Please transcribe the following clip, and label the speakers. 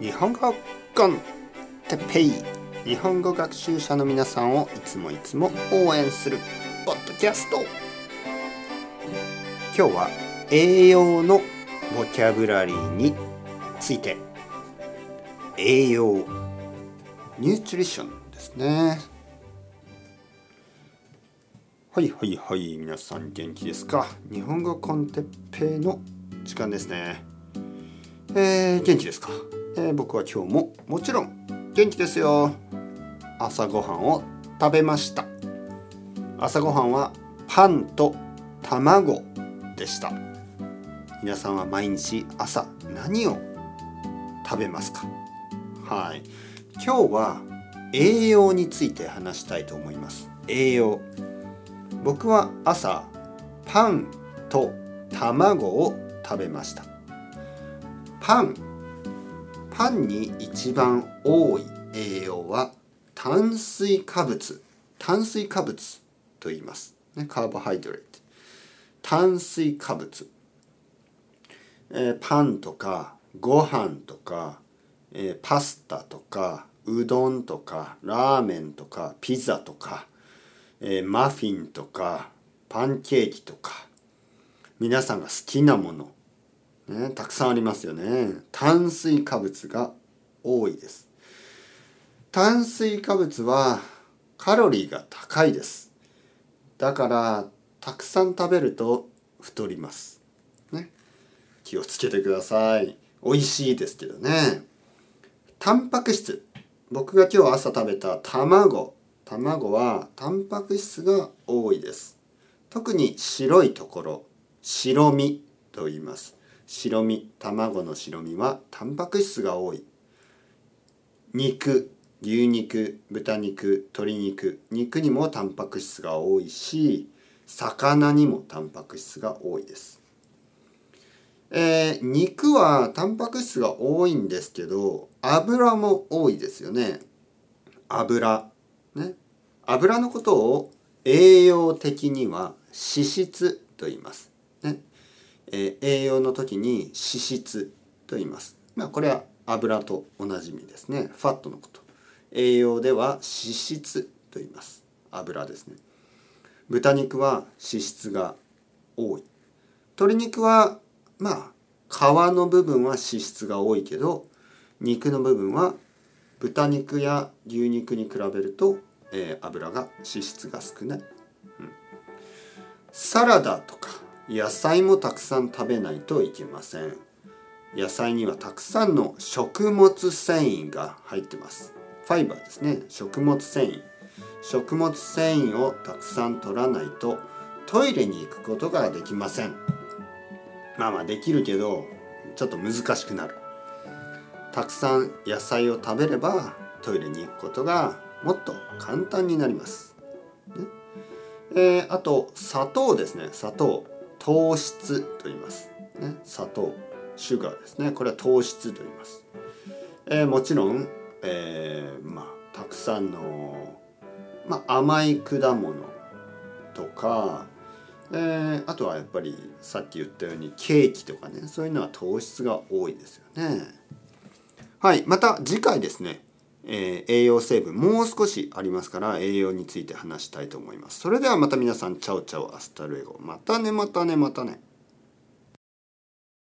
Speaker 1: 日本語コンテペイ。日本語学習者の皆さんをいつもいつも応援するポッドキャスト。今日は栄養のボキャブラリーについて。栄養ニュートリションですね。はいはいはい皆さん元気ですか？日本語コンテッペイの時間ですね。えー、元気ですか、えー、僕は今日ももちろん元気ですよ。朝ごはんを食べました。朝ごはんはパンと卵でした。皆さんは毎日朝何を食べますか？はい。今日は栄養について話したいと思います。栄養。僕は朝パンと卵を食べました。パンパンに一番多い栄養は炭水化物。炭水化物と言います、ね、カーボハイドレート炭水化物、えー、パンとかご飯とか、えー、パスタとかうどんとかラーメンとかピザとかえー、マフィンとかパンケーキとか。皆さんが好きなもの、ね、たくさんありますよね。炭水化物が多いです。炭水化物はカロリーが高いです。だからたくさん食べると太ります、ね、気をつけてください。美味しいですけどね。タンパク質。僕が今日朝食べた卵。卵はタンパク質が多いです。特に白いところ。白身と言います。白身卵の白身はタンパク質が多い。肉牛肉豚肉鶏肉肉にもタンパク質が多いし魚にもタンパク質が多いです。えー、肉はタンパク質が多いんですけど油も多いですよね。油ね、油のことを栄養的には脂質と言います。えー、栄養の時に脂質と言います。まあ、これは油と同じ意味ですね。ファットのこと。栄養では脂質と言います。油ですね。豚肉は脂質が多い。鶏肉はまあ皮の部分は脂質が多いけど肉の部分は豚肉や牛肉に比べると、えー、油が脂質が少ない、うん、サラダとか野菜もたくさん食べないといけません。野菜にはたくさんの食物繊維が入ってます。ファイバーですね。食物繊維。食物繊維をたくさん取らないとトイレに行くことができません。まあまあできるけどちょっと難しくなる。たくさん野菜を食べればトイレに行くことがもっと簡単になります。ね。えー、あと砂糖ですね。砂糖。糖質と言います。ね、砂糖シュガーですねこれは糖質と言います。えー、もちろん、えー、まあたくさんの、まあ、甘い果物とか、えー、あとはやっぱりさっき言ったようにケーキとかねそういうのは糖質が多いですよね。はい、また次回ですね、えー、栄養成分もう少しありますから栄養について話したいと思います。それではまた皆さん、 Ciao ciao hasta luego。またねまたねまたね。